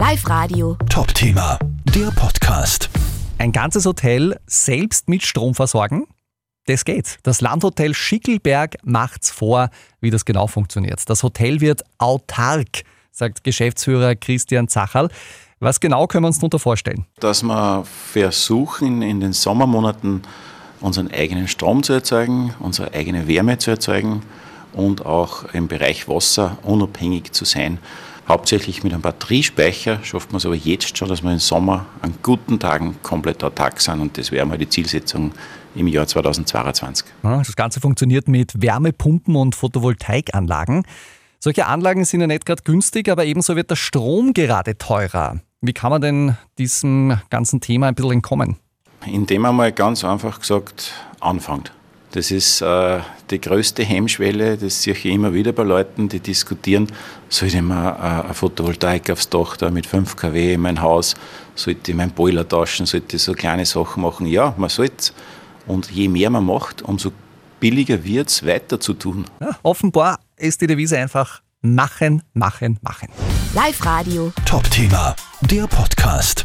Live Radio. Top-Thema, der Podcast. Ein ganzes Hotel selbst mit Strom versorgen? Das geht. Das Landhotel Schickelberg macht's vor, wie das genau funktioniert. Das Hotel wird autark, sagt Geschäftsführer Christian Zacherl. Was genau können wir uns darunter vorstellen? Dass wir versuchen, in den Sommermonaten unseren eigenen Strom zu erzeugen, unsere eigene Wärme zu erzeugen und auch im Bereich Wasser unabhängig zu sein. Hauptsächlich mit einem Batteriespeicher schafft man es aber jetzt schon, dass wir im Sommer an guten Tagen komplett autark sind und das wäre mal die Zielsetzung im Jahr 2022. Das Ganze funktioniert mit Wärmepumpen und Photovoltaikanlagen. Solche Anlagen sind ja nicht gerade günstig, aber ebenso wird der Strom gerade teurer. Wie kann man denn diesem ganzen Thema ein bisschen entkommen? Indem man mal ganz einfach gesagt anfängt. Das ist äh, die größte Hemmschwelle, das sehe ich immer wieder bei Leuten, die diskutieren, sollte ich mal äh, eine Photovoltaik aufs Dach da mit 5 kW in mein Haus, sollte ich meinen Boiler tauschen, sollte ich so kleine Sachen machen. Ja, man sollte Und je mehr man macht, umso billiger wird es, weiter zu tun. Ja, offenbar ist die Devise einfach machen, machen, machen. Live Radio. Top-Thema, der Podcast.